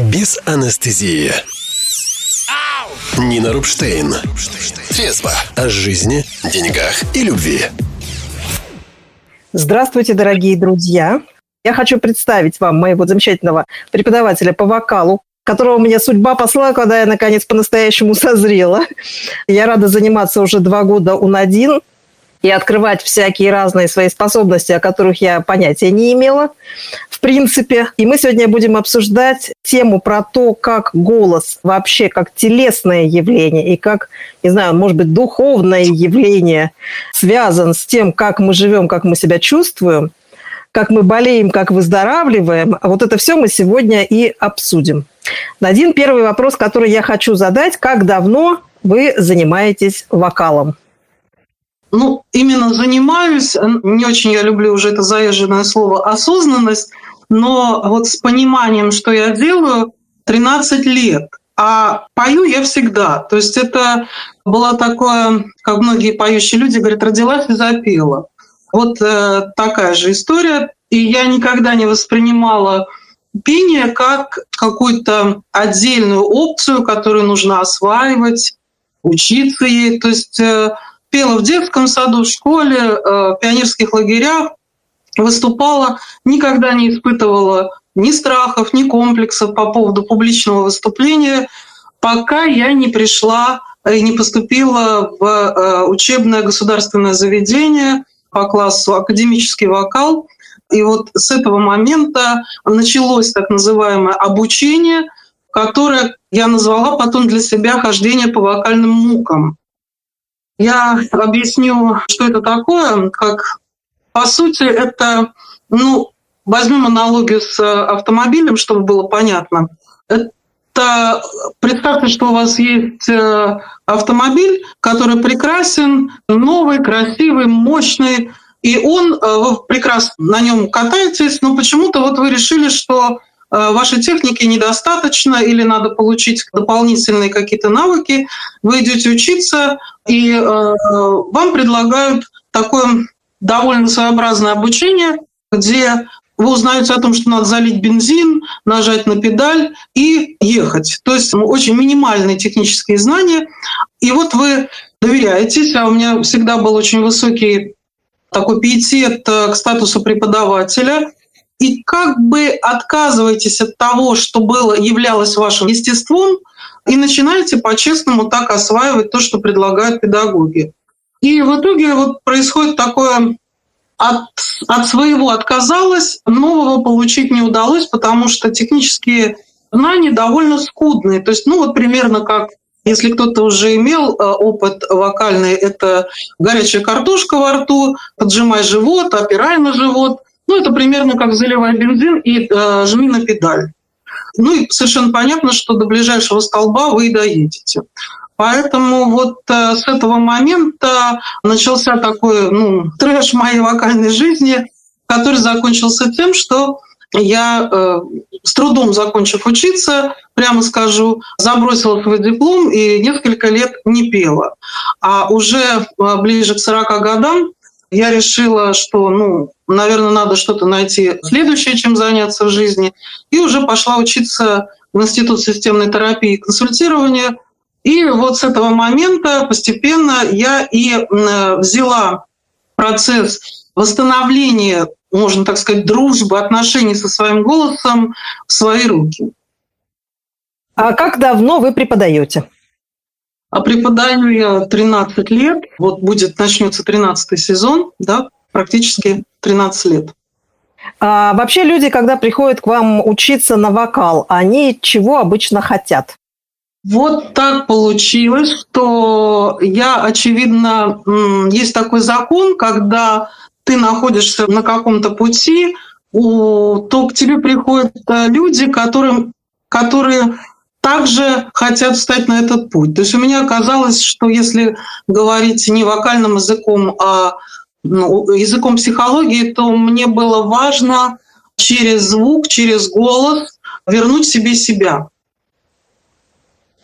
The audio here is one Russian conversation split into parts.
без анестезии. Нина Рубштейн. Трезво о жизни, деньгах и любви. Здравствуйте, дорогие друзья. Я хочу представить вам моего замечательного преподавателя по вокалу, которого мне судьба послала, когда я, наконец, по-настоящему созрела. Я рада заниматься уже два года у Надин и открывать всякие разные свои способности, о которых я понятия не имела, в принципе. И мы сегодня будем обсуждать тему про то, как голос вообще как телесное явление и как, не знаю, может быть, духовное явление связан с тем, как мы живем, как мы себя чувствуем, как мы болеем, как выздоравливаем. А вот это все мы сегодня и обсудим. Один первый вопрос, который я хочу задать. Как давно вы занимаетесь вокалом? Ну, именно занимаюсь, не очень я люблю уже это заезженное слово осознанность, но вот с пониманием, что я делаю, 13 лет. А пою я всегда. То есть это было такое, как многие поющие люди говорят, родилась и запела. Вот э, такая же история. И я никогда не воспринимала пение как какую-то отдельную опцию, которую нужно осваивать, учиться ей. То есть э, пела в детском саду, в школе, э, в пионерских лагерях, выступала, никогда не испытывала ни страхов, ни комплексов по поводу публичного выступления, пока я не пришла и не поступила в э, учебное государственное заведение по классу академический вокал. И вот с этого момента началось так называемое обучение, которое я назвала потом для себя хождение по вокальным мукам. Я объясню, что это такое. Как по сути это, ну, возьмем аналогию с автомобилем, чтобы было понятно. Это представьте, что у вас есть э, автомобиль, который прекрасен, новый, красивый, мощный, и он, э, вы прекрасно на нем катаетесь, но почему-то вот вы решили, что Э, вашей техники недостаточно или надо получить дополнительные какие-то навыки, вы идете учиться, и э, вам предлагают такое довольно своеобразное обучение, где вы узнаете о том, что надо залить бензин, нажать на педаль и ехать. То есть очень минимальные технические знания. И вот вы доверяетесь, а у меня всегда был очень высокий такой пиетет э, к статусу преподавателя и как бы отказываетесь от того, что было, являлось вашим естеством, и начинаете по-честному так осваивать то, что предлагают педагоги. И в итоге вот происходит такое от, от своего отказалась, нового получить не удалось, потому что технические знания довольно скудные. То есть, ну вот примерно как если кто-то уже имел э, опыт вокальный, это горячая картошка во рту, поджимай живот, опирай на живот – ну, это примерно как заливай бензин и э, жми на педаль. Ну и совершенно понятно, что до ближайшего столба вы и доедете. Поэтому вот э, с этого момента начался такой ну, трэш моей вокальной жизни, который закончился тем, что я, э, с трудом закончив учиться, прямо скажу, забросила свой диплом и несколько лет не пела. А уже э, ближе к 40 годам я решила, что, ну, наверное, надо что-то найти следующее, чем заняться в жизни. И уже пошла учиться в Институт системной терапии и консультирования. И вот с этого момента постепенно я и взяла процесс восстановления, можно так сказать, дружбы, отношений со своим голосом в свои руки. А как давно вы преподаете? А преподаю я 13 лет. Вот будет, начнется 13 сезон, да, практически 13 лет. А вообще люди, когда приходят к вам учиться на вокал, они чего обычно хотят? Вот так получилось, что я, очевидно, есть такой закон, когда ты находишься на каком-то пути, то к тебе приходят э, люди, которым, которые также хотят встать на этот путь. То есть у меня оказалось, что если говорить не вокальным языком, а ну, языком психологии, то мне было важно через звук, через голос вернуть себе себя.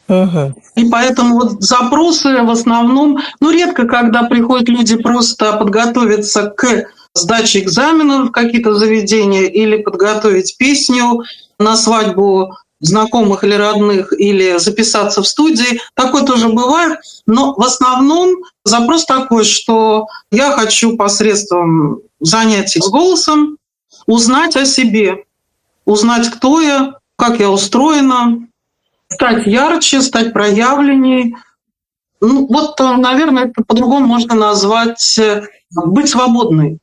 И поэтому вот запросы в основном, ну редко, когда приходят люди просто подготовиться к сдаче экзаменов в какие-то заведения или подготовить песню на свадьбу знакомых или родных, или записаться в студии. Такое тоже бывает. Но в основном запрос такой, что я хочу посредством занятий с голосом узнать о себе, узнать, кто я, как я устроена, стать ярче, стать проявленней. Ну, вот, наверное, это по-другому можно назвать э, быть свободной.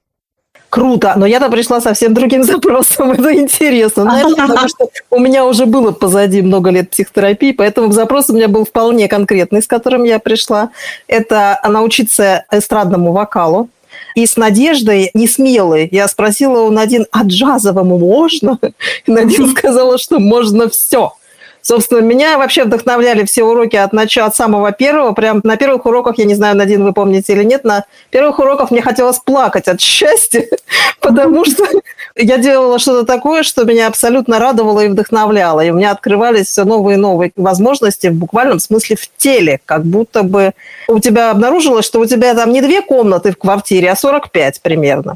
Круто, но я-то пришла совсем другим запросом, это интересно. Но это потому что у меня уже было позади много лет психотерапии, поэтому запрос у меня был вполне конкретный, с которым я пришла. Это научиться эстрадному вокалу. И с Надеждой, не смелой, я спросила у Надин, а джазовому можно? И Надин сказала, что можно все. Собственно, меня вообще вдохновляли все уроки от начала, от самого первого. Прям на первых уроках, я не знаю, Надин, вы помните или нет, на первых уроках мне хотелось плакать от счастья, потому что я делала что-то такое, что меня абсолютно радовало и вдохновляло. И у меня открывались все новые и новые возможности в буквальном смысле в теле. Как будто бы у тебя обнаружилось, что у тебя там не две комнаты в квартире, а 45 примерно.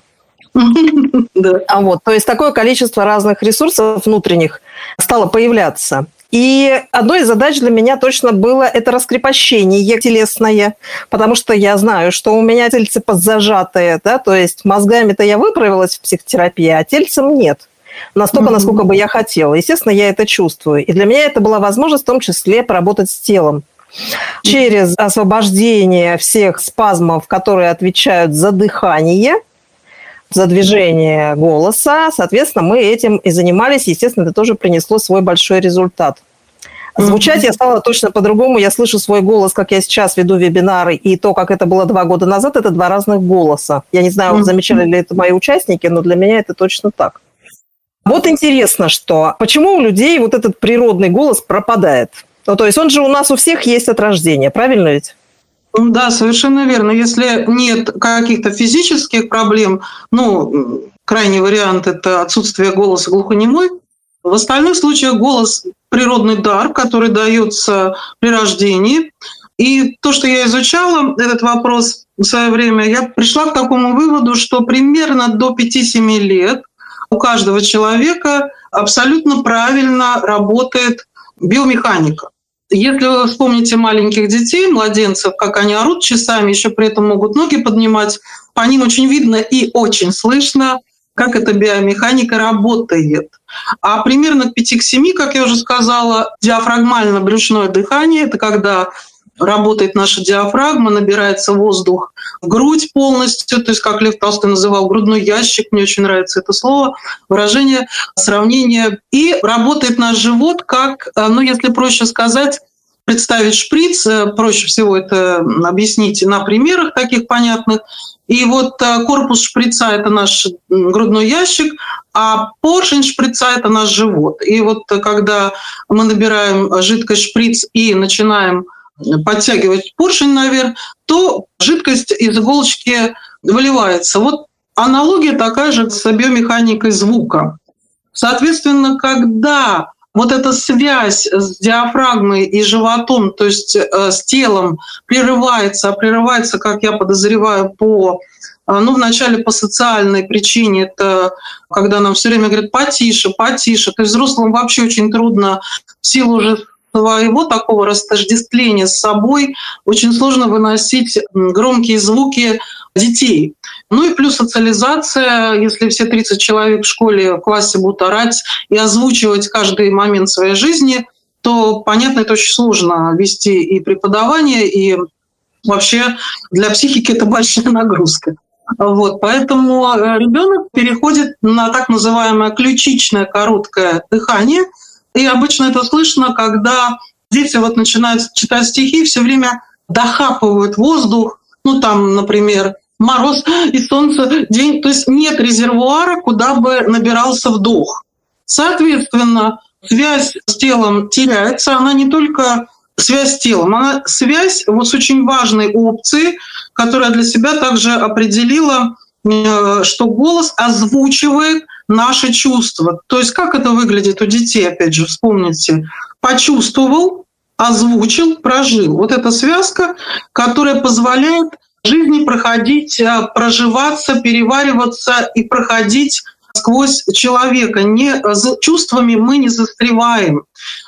А вот, то есть такое количество разных ресурсов внутренних стало появляться. И одной из задач для меня точно было это раскрепощение телесное, потому что я знаю, что у меня тельце подзажатое, да, то есть мозгами-то я выправилась в психотерапии, а тельцем нет настолько, насколько бы я хотела. Естественно, я это чувствую. И для меня это была возможность в том числе поработать с телом. Через освобождение всех спазмов, которые отвечают за дыхание – за движение голоса. Соответственно, мы этим и занимались. Естественно, это тоже принесло свой большой результат. Звучать я стала точно по-другому. Я слышу свой голос, как я сейчас веду вебинары, и то, как это было два года назад, это два разных голоса. Я не знаю, замечали ли это мои участники, но для меня это точно так. Вот интересно, что почему у людей вот этот природный голос пропадает? Ну, то есть он же у нас у всех есть от рождения, правильно ведь? Да, совершенно верно. Если нет каких-то физических проблем, ну, крайний вариант – это отсутствие голоса глухонемой. В остальных случаях голос – природный дар, который дается при рождении. И то, что я изучала этот вопрос в свое время, я пришла к такому выводу, что примерно до 5-7 лет у каждого человека абсолютно правильно работает биомеханика. Если вы вспомните маленьких детей, младенцев, как они орут часами, еще при этом могут ноги поднимать, по ним очень видно и очень слышно, как эта биомеханика работает. А примерно к 5-7, как я уже сказала, диафрагмально-брюшное дыхание – это когда работает наша диафрагма, набирается воздух в грудь полностью, то есть, как Лев Толстой называл, грудной ящик, мне очень нравится это слово, выражение, сравнение. И работает наш живот как, э, ну, если проще сказать, представить шприц, э, проще всего это объяснить на примерах таких понятных. И вот э, корпус шприца – это наш грудной ящик, а поршень шприца – это наш живот. И вот когда мы набираем жидкость шприц и начинаем подтягивать поршень наверх, то жидкость из иголочки выливается. Вот аналогия такая же с биомеханикой звука. Соответственно, когда вот эта связь с диафрагмой и животом, то есть э, с телом прерывается, а прерывается, как я подозреваю, по э, ну, вначале по социальной причине, это когда нам все время говорят потише, потише. То есть взрослым вообще очень трудно в силу уже своего такого растождествления с собой очень сложно выносить громкие звуки детей. Ну и плюс социализация, если все 30 человек в школе, в классе будут орать и озвучивать каждый момент своей жизни, то, понятно, это очень сложно вести и преподавание, и вообще для психики это большая нагрузка. Вот, поэтому э, ребенок переходит на так называемое ключичное короткое дыхание – и обычно это слышно, когда дети вот начинают читать стихи, все время дохапывают воздух, ну там, например, мороз и солнце, день, то есть нет резервуара, куда бы набирался вдох. Соответственно, связь с телом теряется, она не только связь с телом, она связь вот с очень важной опцией, которая для себя также определила, э, что голос озвучивает наши чувства. То есть как это выглядит у детей, опять же, вспомните. Почувствовал, озвучил, прожил. Вот эта связка, которая позволяет жизни проходить, а, проживаться, перевариваться и проходить сквозь человека. Не, за чувствами мы не застреваем.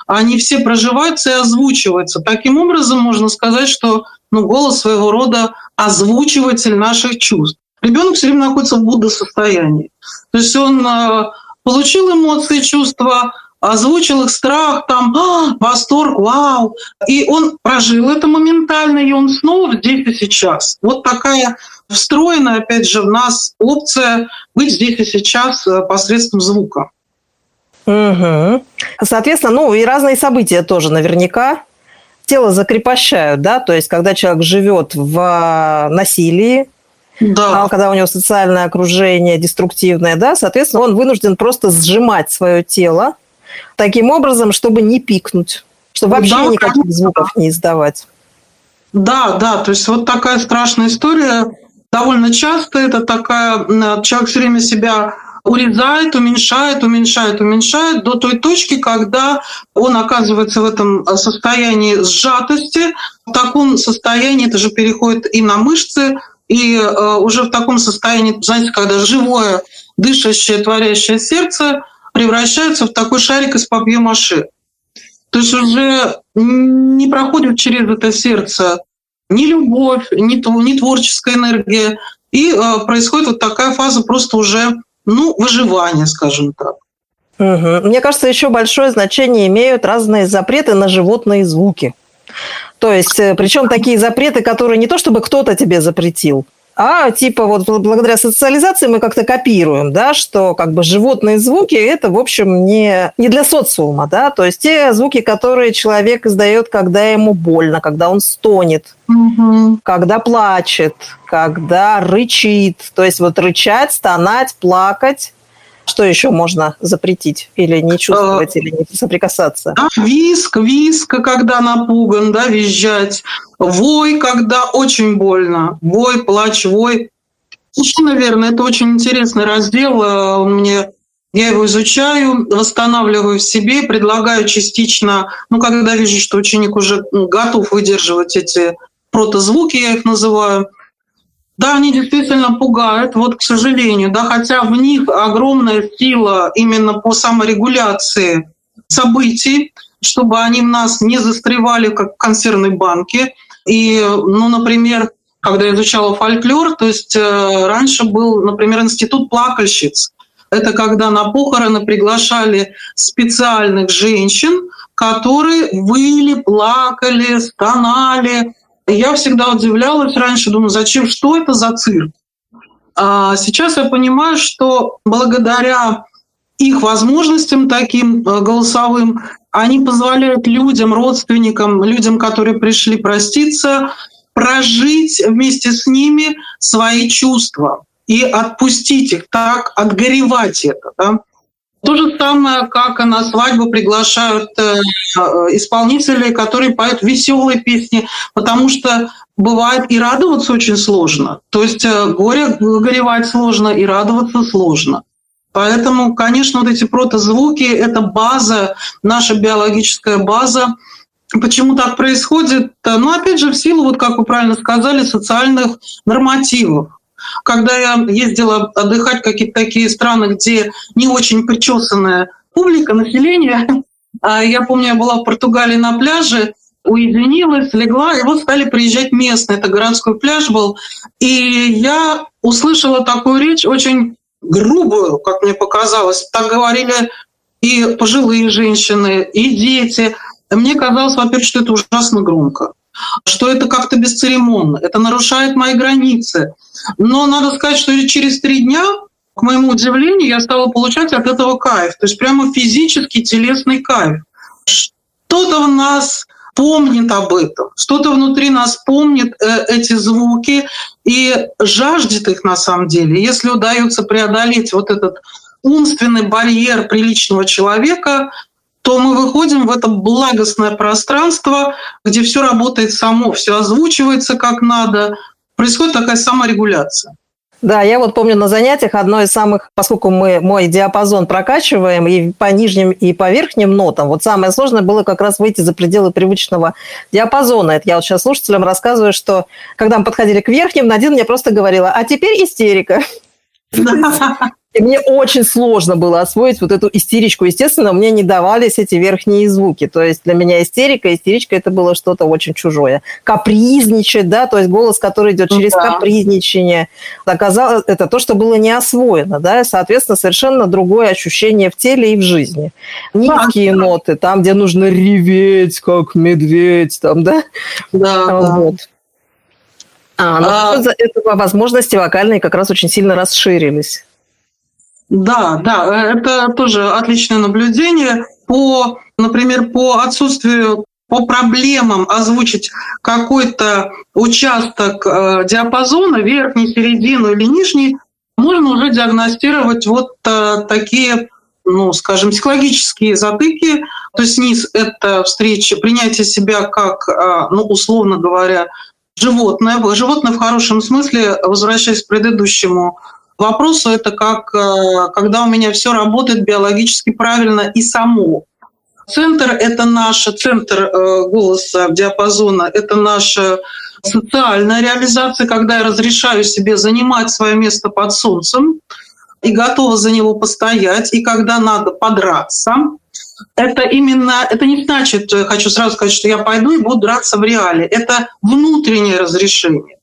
Они все проживаются и озвучиваются. Таким образом, можно сказать, что ну, голос своего рода озвучиватель наших чувств. Ребенок все время находится в Будда состоянии. То есть он э, получил эмоции, чувства, озвучил их страх, там, а, восторг, вау. И он прожил это моментально, и он снова здесь и сейчас. Вот такая встроенная, опять же, в нас опция быть здесь и сейчас э, посредством звука. Угу. Соответственно, ну и разные события тоже наверняка тело закрепощают, да, то есть когда человек живет в э, насилии, да. А когда у него социальное окружение деструктивное, да, соответственно, он вынужден просто сжимать свое тело таким образом, чтобы не пикнуть, чтобы вообще да, никаких конечно. звуков не издавать. Да, да, то есть вот такая страшная история. Довольно часто это такая, человек все время себя урезает, уменьшает, уменьшает, уменьшает до той точки, когда он оказывается в этом состоянии сжатости. В таком состоянии это же переходит и на мышцы, и э, уже в таком состоянии, знаете, когда живое, дышащее, творящее сердце превращается в такой шарик из папье-маше. То есть уже не проходит через это сердце ни любовь, ни, ни творческая энергия. И э, происходит вот такая фаза просто уже ну, выживания, скажем так. Угу. Мне кажется, еще большое значение имеют разные запреты на животные звуки. То есть, э, причем такие запреты, которые не то чтобы кто-то тебе запретил, а типа вот благодаря социализации мы как-то копируем, да, что как бы животные звуки это, в общем, не, не для социума, да, то есть те звуки, которые человек издает, когда ему больно, когда он стонет, угу. когда плачет, когда рычит, то есть вот рычать, стонать, плакать, что еще можно запретить или не чувствовать, или не соприкасаться? Да, виск, виск, когда напуган, да, визжать. Вой, когда очень больно. Вой, плач, вой. Еще, наверное, это очень интересный раздел. Э, он мне я его изучаю, восстанавливаю в себе, предлагаю частично, ну, когда вижу, что ученик уже готов выдерживать эти протозвуки, я их называю, да, они действительно пугают, вот к сожалению, да, хотя в них огромная сила именно по саморегуляции событий, чтобы они в нас не застревали, как в консервной банке. И, ну, например, когда я изучала фольклор, то есть э, раньше был, например, институт плакальщиц. Это когда на похороны приглашали специальных женщин, которые выли, плакали, стонали, я всегда удивлялась раньше, думаю, зачем, что это за цирк? А сейчас я понимаю, что благодаря их возможностям таким э, голосовым, они позволяют людям, родственникам, людям, которые пришли проститься, прожить вместе с ними свои чувства и отпустить их так, отгоревать это. Да? То же самое, как на свадьбу приглашают э, исполнителей, которые поют веселые песни, потому что бывает и радоваться очень сложно. То есть э, горе горевать сложно, и радоваться сложно. Поэтому, конечно, вот эти протозвуки – это база, наша биологическая база. Почему так происходит? Ну, опять же, в силу, вот как вы правильно сказали, социальных нормативов. Когда я ездила отдыхать в какие-то такие страны, где не очень причесанная публика, население, а я помню, я была в Португалии на пляже, уединилась, легла, и вот стали приезжать местные. Это городской пляж был. И я услышала такую речь, очень грубую, как мне показалось. Так говорили и пожилые женщины, и дети. Мне казалось, во-первых, что это ужасно громко что это как-то бесцеремонно, это нарушает мои границы. Но надо сказать, что через три дня, к моему удивлению, я стала получать от этого кайф. То есть прямо физический, телесный кайф. Что-то в нас помнит об этом, что-то внутри нас помнит э, эти звуки и жаждет их на самом деле. Если удается преодолеть вот этот умственный барьер приличного человека, то мы выходим в это благостное пространство, где все работает само, все озвучивается как надо, происходит такая саморегуляция. Да, я вот помню на занятиях одно из самых, поскольку мы мой диапазон прокачиваем и по нижним, и по верхним нотам, вот самое сложное было как раз выйти за пределы привычного диапазона. Это я вот сейчас слушателям рассказываю, что когда мы подходили к верхним, Надин мне просто говорила, а теперь истерика. И мне очень сложно было освоить вот эту истеричку. Естественно, мне не давались эти верхние звуки. То есть для меня истерика, истеричка это было что-то очень чужое. Капризничать, да, то есть голос, который идет через да. капризничание. Оказалось, это то, что было не освоено, да, и, соответственно, совершенно другое ощущение в теле и в жизни. Низкие да. ноты, там, где нужно реветь, как медведь, там, да? Да, вот. А, ну, а... этого возможности вокальные как раз очень сильно расширились. Да, да, это тоже отличное наблюдение. По, например, по отсутствию по проблемам озвучить какой-то участок э, диапазона, верхний, середину или нижний, можно уже диагностировать вот э, такие, ну, скажем, психологические затыки. То есть низ — это встреча, принятие себя как, э, ну, условно говоря, животное. Животное в хорошем смысле, возвращаясь к предыдущему вопросу, это как э, когда у меня все работает биологически правильно и само. Центр – это наш центр э, голоса, диапазона, это наша социальная реализация, когда я разрешаю себе занимать свое место под солнцем и готова за него постоять, и когда надо подраться. Это именно, это не значит, э, хочу сразу сказать, что я пойду и буду драться в реале. Это внутреннее разрешение.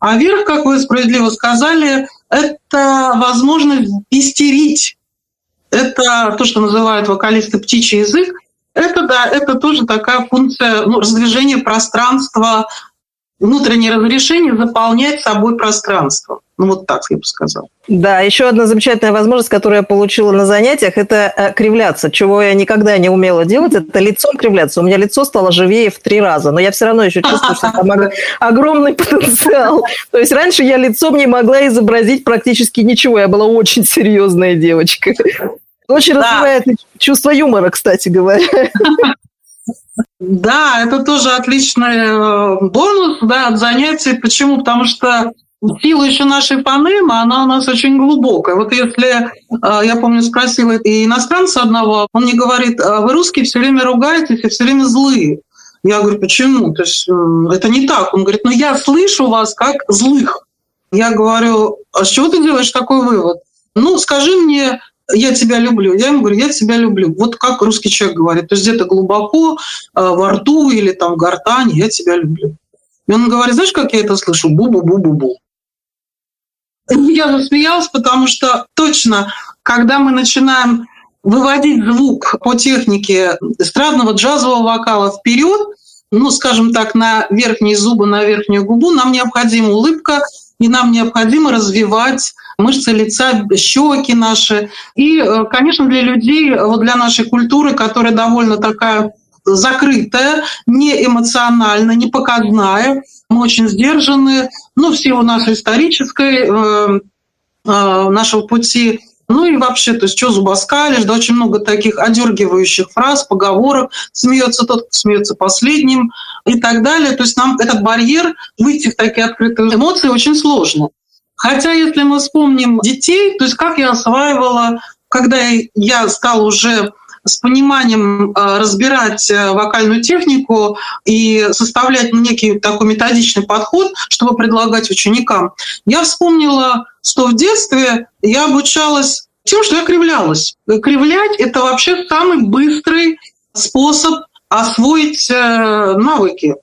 А верх, как вы справедливо сказали, это возможность истерить. Это то, что называют вокалисты птичий язык. Это, да, это тоже такая функция ну, раздвижения пространства, внутреннее разрешение заполнять собой пространство. Ну вот так я бы сказала. Да, еще одна замечательная возможность, которую я получила на занятиях, это э, кривляться, чего я никогда не умела делать, это лицом кривляться. У меня лицо стало живее в три раза, но я все равно еще чувствую, что там огромный потенциал. То есть раньше я лицом не могла изобразить практически ничего, я была очень серьезная девочка. Очень да. развивает чувство юмора, кстати говоря. Да, это тоже отличный э, бонус да, от занятий. Почему? Потому что сила еще нашей фонемы, она у нас очень глубокая. Вот если, э, я помню, спросила и иностранца одного, он мне говорит, «А вы русские все время ругаетесь и все время злые. Я говорю, почему? То есть это не так. Он говорит, ну я слышу вас как злых. Я говорю, а с чего ты делаешь такой вывод? Ну, скажи мне, я тебя люблю. Я ему говорю, я тебя люблю. Вот как русский человек говорит. То есть где-то глубоко, э, во рту или там в гортани, я тебя люблю. И он говорит, знаешь, как я это слышу? Бу-бу-бу-бу-бу. Я засмеялась, потому что точно, когда мы начинаем выводить звук по технике эстрадного джазового вокала вперед, ну, скажем так, на верхние зубы, на верхнюю губу, нам необходима улыбка, и нам необходимо развивать мышцы лица, щеки наши. И, э, конечно, для людей, вот для нашей культуры, которая довольно такая закрытая, не эмоциональная, не показная, мы очень сдержаны, ну, в силу нашей исторической, э, э, нашего пути, ну и вообще, то есть что зубоскалишь, да, очень много таких одергивающих фраз, поговорок, смеется тот, кто смеется последним и так далее. То есть нам этот барьер, выйти в такие открытые эмоции очень сложно. Хотя, если мы вспомним детей, то есть как я осваивала, когда я стала уже с пониманием э, разбирать э, вокальную технику и составлять некий такой методичный подход, чтобы предлагать ученикам, я вспомнила, что в детстве я обучалась тем, что я кривлялась. Кривлять — это вообще самый быстрый способ освоить э, навыки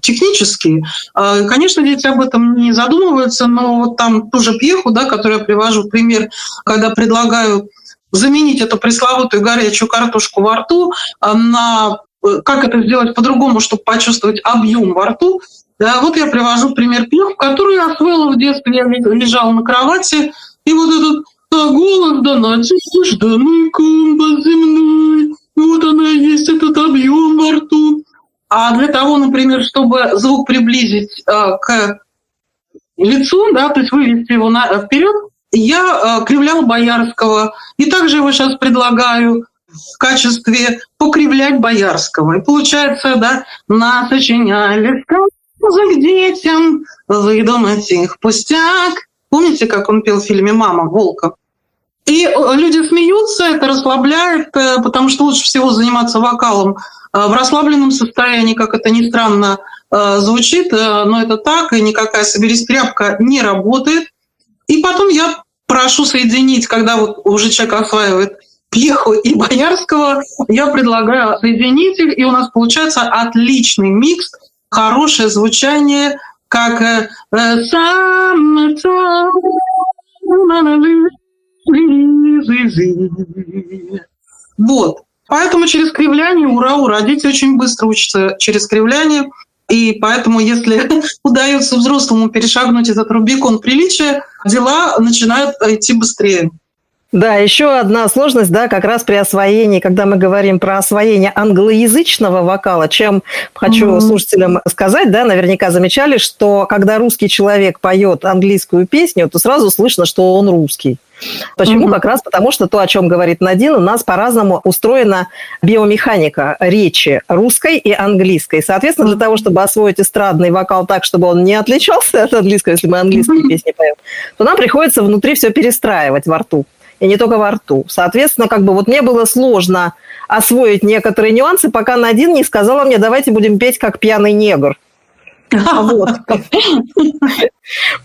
технические. Конечно, дети об этом не задумываются, но вот там ту же пьеху, да, которую я привожу пример, когда предлагаю заменить эту пресловутую горячую картошку во рту а, на э, как это сделать по-другому, чтобы почувствовать объем во рту. Да, вот я привожу пример пьеху, которую я освоила в детстве. Я лежала на кровати, и вот этот а голос донатит жданный комбо земной. Вот она и есть этот объем во рту. А для того, например, чтобы звук приблизить э, к лицу, да, то есть вывести его на, вперед, я э, кривляла Боярского. И также его сейчас предлагаю в качестве покривлять Боярского. И получается, да, насочиняли сказок детям, выдумать их пустяк. Помните, как он пел в фильме «Мама» Волков? И э, люди смеются, это расслабляет, э, потому что лучше всего заниматься вокалом в расслабленном состоянии, как это ни странно звучит, но это так, и никакая соберись тряпка не работает. И потом я прошу соединить, когда вот уже человек осваивает Пьеху и Боярского, я предлагаю соединить их, и у нас получается отличный микс, хорошее звучание, как э, вот. Поэтому через кривляние, ура, ура, дети очень быстро учатся через кривляние. И поэтому, если удается взрослому перешагнуть этот Рубикон приличия, дела начинают идти быстрее. Да, еще одна сложность, да, как раз при освоении, когда мы говорим про освоение англоязычного вокала, чем хочу mm-hmm. слушателям сказать, да, наверняка замечали, что когда русский человек поет английскую песню, то сразу слышно, что он русский. Почему? Mm-hmm. Как раз потому, что то, о чем говорит Надин, у нас по-разному устроена биомеханика речи русской и английской. Соответственно, для того, чтобы освоить эстрадный вокал так, чтобы он не отличался от английского, если мы английские mm-hmm. песни поем, то нам приходится внутри все перестраивать во рту и не только во рту. Соответственно, как бы вот мне было сложно освоить некоторые нюансы, пока Надин не сказала мне, давайте будем петь как пьяный негр. Вот.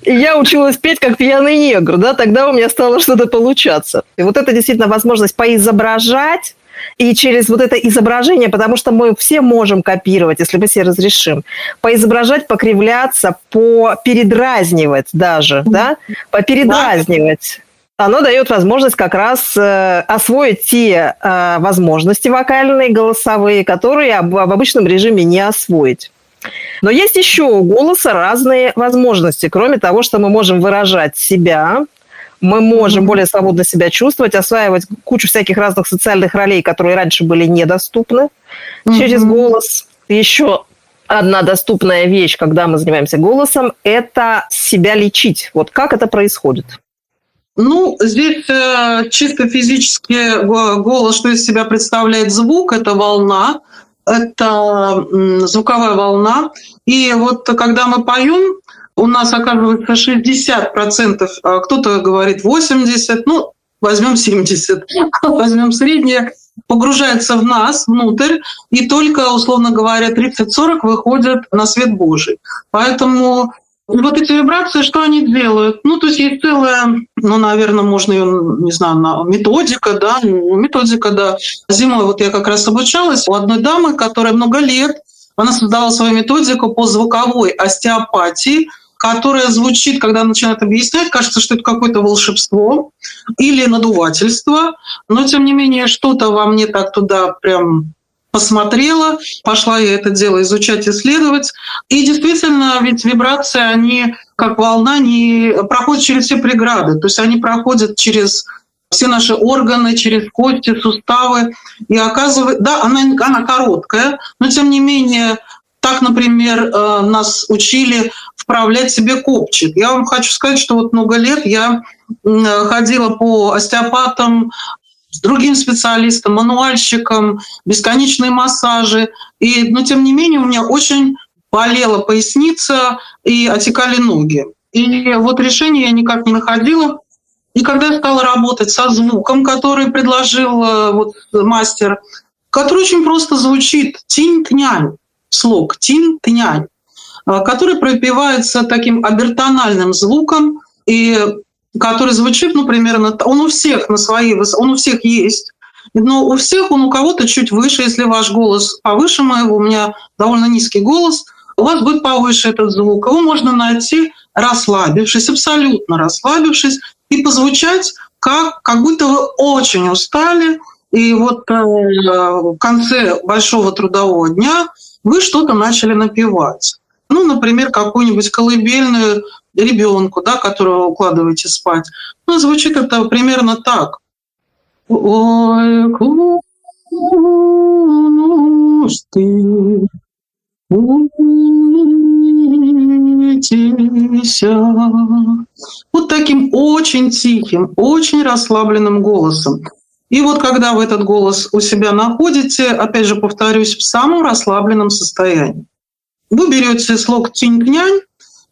И я училась петь как пьяный негр, да, тогда у меня стало что-то получаться. И вот это действительно возможность поизображать, и через вот это изображение, потому что мы все можем копировать, если мы себе разрешим, поизображать, покривляться, попередразнивать даже, да, попередразнивать оно дает возможность как раз э, освоить те э, возможности вокальные, голосовые, которые в обычном режиме не освоить. Но есть еще у голоса разные возможности. Кроме того, что мы можем выражать себя, мы можем более свободно себя чувствовать, осваивать кучу всяких разных социальных ролей, которые раньше были недоступны mm-hmm. через голос. Еще одна доступная вещь, когда мы занимаемся голосом, это себя лечить. Вот как это происходит? Ну, здесь э, чисто физически голос, что из себя представляет звук, это волна, это звуковая волна. И вот когда мы поем, у нас оказывается 60%, а кто-то говорит 80, ну, возьмем 70, возьмем среднее, погружается в нас внутрь, и только, условно говоря, 30-40 выходят на свет Божий. Поэтому вот эти вибрации, что они делают? Ну, то есть есть целая, ну, наверное, можно ее, не знаю, методика, да, методика, да. Зимой вот я как раз обучалась у одной дамы, которая много лет, она создала свою методику по звуковой остеопатии, которая звучит, когда начинает объяснять, кажется, что это какое-то волшебство или надувательство, но тем не менее что-то во мне так туда прям посмотрела, пошла я это дело изучать, исследовать. И действительно, ведь вибрации, они как волна, не проходят через все преграды. То есть они проходят через все наши органы, через кости, суставы. И оказывается, да, она, она короткая, но тем не менее, так, например, э, нас учили вправлять себе копчик. Я вам хочу сказать, что вот много лет я ходила по остеопатам, с другим специалистом, мануальщиком, бесконечные массажи. И, но тем не менее у меня очень болела поясница и отекали ноги. И вот решение я никак не находила. И когда я стала работать со звуком, который предложил э, вот мастер, который очень просто звучит «тинь-тнянь», слог «тинь-тнянь», э, который пропивается таким обертональным звуком, и который звучит, ну, примерно, он у всех на своей, он у всех есть, но у всех он у кого-то чуть выше, если ваш голос повыше моего, у меня довольно низкий голос, у вас будет повыше этот звук. Его можно найти расслабившись, абсолютно расслабившись, и позвучать как, как будто вы очень устали, и вот э, в конце большого трудового дня вы что-то начали напевать. Ну, например, какую-нибудь колыбельную ребенку, да, которого укладываете спать. Ну, звучит это примерно так. Ой, ты, Вот таким очень тихим, очень расслабленным голосом. И вот когда вы этот голос у себя находите, опять же повторюсь, в самом расслабленном состоянии, вы берете слог «тинь-княнь»,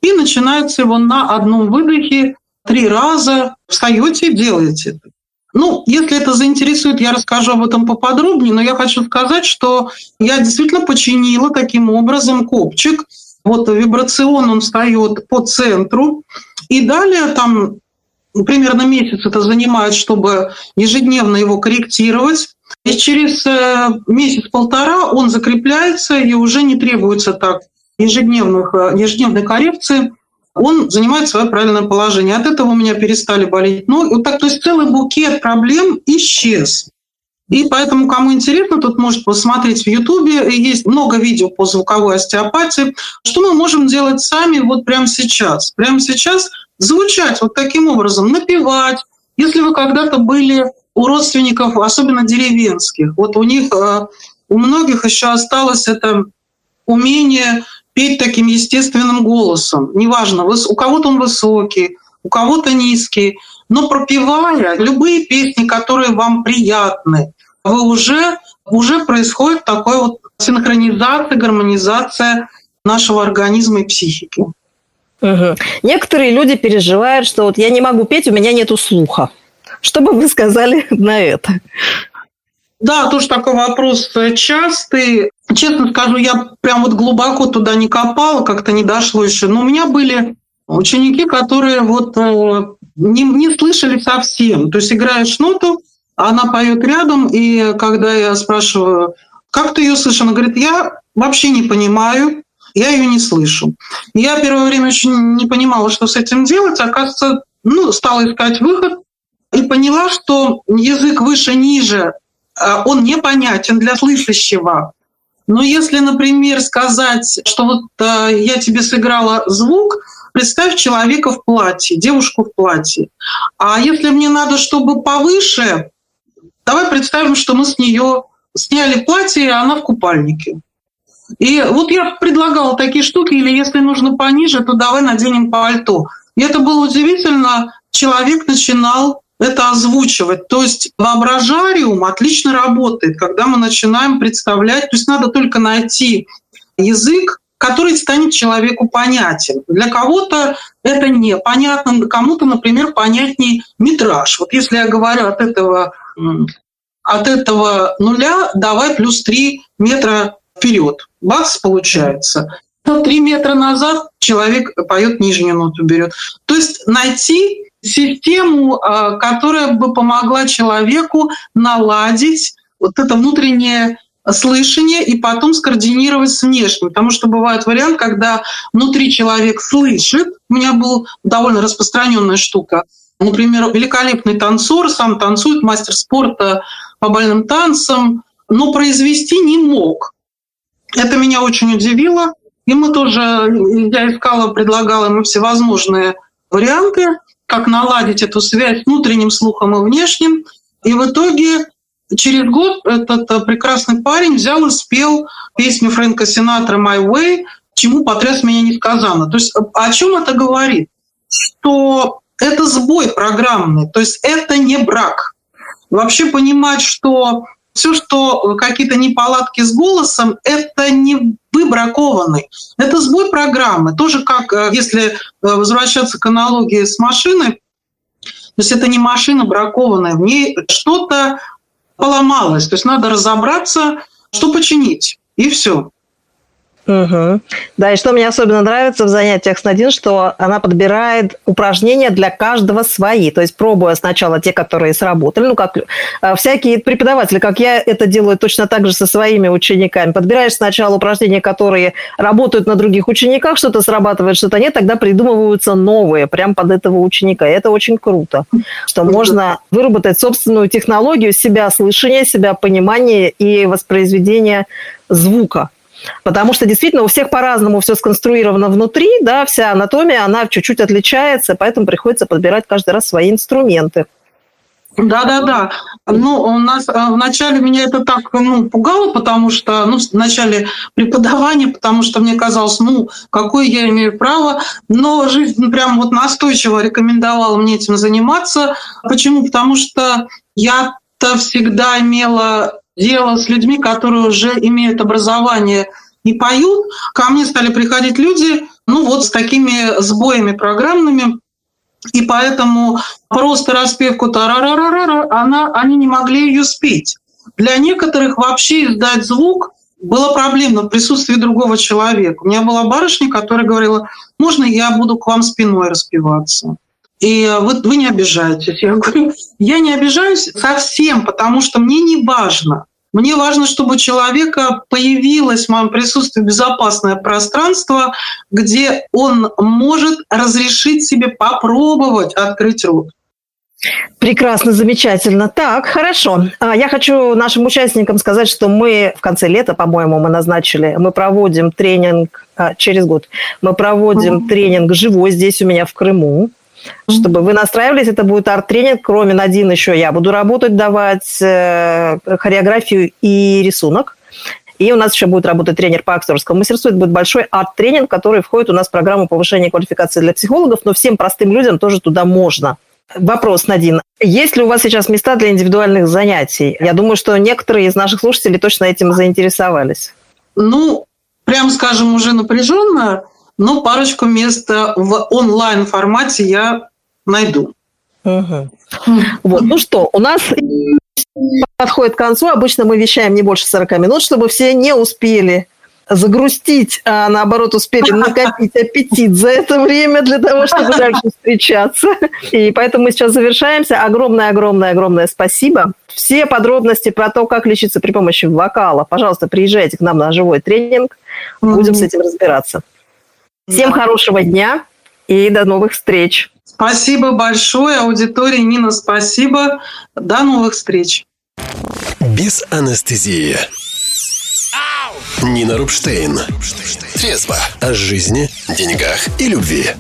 и начинается его на одном выдохе три раза. Встаете и делаете. Ну, если это заинтересует, я расскажу об этом поподробнее, но я хочу сказать, что я действительно починила таким образом копчик. Вот вибрацион, он встает по центру, и далее там примерно месяц это занимает, чтобы ежедневно его корректировать. И через э, месяц-полтора он закрепляется и уже не требуется так ежедневных, э, ежедневной коррекции. Он занимает свое правильное положение. От этого у меня перестали болеть ноги. Вот так, то есть целый букет проблем исчез. И поэтому, кому интересно, тут может посмотреть в Ютубе. Есть много видео по звуковой остеопатии. Что мы можем делать сами вот прямо сейчас? Прямо сейчас звучать вот таким образом, напевать. Если вы когда-то были у родственников, особенно деревенских, вот у них, э, у многих еще осталось это умение петь таким естественным голосом. Неважно, у кого-то он высокий, у кого-то низкий, но пропевая любые песни, которые вам приятны, вы уже, уже происходит такой вот синхронизация, гармонизация нашего организма и психики. Угу. Некоторые люди переживают, что вот я не могу петь, у меня нету слуха. Что бы вы сказали на это? Да, тоже такой вопрос частый. Честно скажу, я прям вот глубоко туда не копала, как-то не дошло еще. Но у меня были ученики, которые вот э, не, не слышали совсем. То есть играешь ноту, она поет рядом, и когда я спрашиваю, как ты ее слышишь, она говорит, я вообще не понимаю, я ее не слышу. Я первое время очень не понимала, что с этим делать. Оказывается, ну, стала искать выход и поняла, что язык выше-ниже, а, он непонятен для слышащего. Но если, например, сказать, что вот э, я тебе сыграла звук, представь человека в платье, девушку в платье. А если мне надо, чтобы повыше, давай представим, что мы с нее сняли платье, и она в купальнике. И вот я предлагала такие штуки, или если нужно пониже, то давай наденем пальто. И это было удивительно. Человек начинал это озвучивать. То есть воображариум отлично работает, когда мы начинаем представлять. То есть надо только найти язык, который станет человеку понятен. Для кого-то это непонятно, кому-то, например, понятнее метраж. Вот если я говорю от этого, от этого нуля давай плюс 3 метра вперед. Бац, получается. Три метра назад человек поет нижнюю ноту, берет. То есть найти систему, а, которая бы помогла человеку наладить вот это внутреннее слышание и потом скоординировать с внешним. Потому что бывает вариант, когда внутри человек слышит, у меня была довольно распространенная штука, например, великолепный танцор, сам танцует, мастер спорта по бальным танцам, но произвести не мог. Это меня очень удивило. И мы тоже, я искала, предлагала ему всевозможные варианты, как наладить эту связь внутренним слухом и внешним. И в итоге через год этот э, прекрасный парень взял и спел песню Фрэнка Синатра «My Way», чему потряс меня несказанно. То есть о чем это говорит? Что это сбой программный, то есть это не брак. Вообще понимать, что все, что какие-то неполадки с голосом, это не вы бракованный. Это сбой программы. Тоже как, э, если э, возвращаться к аналогии с машиной, то есть это не машина бракованная, в ней что-то поломалось. То есть надо разобраться, что починить, и все. Угу. Да, и что мне особенно нравится в занятиях с Надин, что она подбирает упражнения для каждого свои. То есть пробуя сначала те, которые сработали, ну как э, всякие преподаватели, как я это делаю точно так же со своими учениками. Подбираешь сначала упражнения, которые работают на других учениках, что-то срабатывает, что-то нет, тогда придумываются новые прям под этого ученика. И это очень круто, что можно выработать собственную технологию себя слышания, себя понимания и воспроизведения звука. Потому что действительно у всех по-разному все сконструировано внутри, да, вся анатомия, она чуть-чуть отличается, поэтому приходится подбирать каждый раз свои инструменты. Да, да, да. Ну, у нас э, вначале меня это так ну, пугало, потому что, ну, в начале преподавания, потому что мне казалось, ну, какое я имею право. Но жизнь прям вот настойчиво рекомендовала мне этим заниматься. Почему? Потому что я-то всегда имела дело с людьми, которые уже имеют образование и поют. Ко мне стали приходить люди, ну вот с такими сбоями программными, и поэтому просто распевку тарарарара, она, они не могли ее спеть. Для некоторых вообще издать звук было проблемно в присутствии другого человека. У меня была барышня, которая говорила, можно я буду к вам спиной распеваться? И вот вы не обижаетесь. Я говорю, я не обижаюсь совсем, потому что мне не важно. Мне важно, чтобы у человека появилось в моем присутствии безопасное пространство, где он может разрешить себе попробовать открыть рот. Прекрасно, замечательно. Так, хорошо. А, я хочу нашим участникам сказать, что мы в конце лета, по-моему, мы назначили, мы проводим тренинг а, через год. Мы проводим mm-hmm. тренинг живой здесь у меня в Крыму. Чтобы вы настраивались, это будет арт-тренинг. Кроме Надин еще я буду работать, давать э, хореографию и рисунок. И у нас еще будет работать тренер по актерскому мастерству. Это будет большой арт-тренинг, который входит у нас в программу повышения квалификации для психологов, но всем простым людям тоже туда можно. Вопрос, Надин. Есть ли у вас сейчас места для индивидуальных занятий? Я думаю, что некоторые из наших слушателей точно этим заинтересовались. Ну, прям скажем, уже напряженно, но парочку мест в онлайн формате я найду. Угу. Вот, ну что, у нас подходит к концу. Обычно мы вещаем не больше 40 минут, чтобы все не успели загрустить, а наоборот успели накопить аппетит за это время для того, чтобы дальше встречаться. И поэтому мы сейчас завершаемся. Огромное-огромное-огромное спасибо. Все подробности про то, как лечиться при помощи вокала, пожалуйста, приезжайте к нам на живой тренинг. Будем с этим разбираться. Всем хорошего дня и до новых встреч. Спасибо большое, аудитория. Нина, спасибо. До новых встреч. Без анестезии. Нина Рубштейн. Трезво о жизни, деньгах и любви.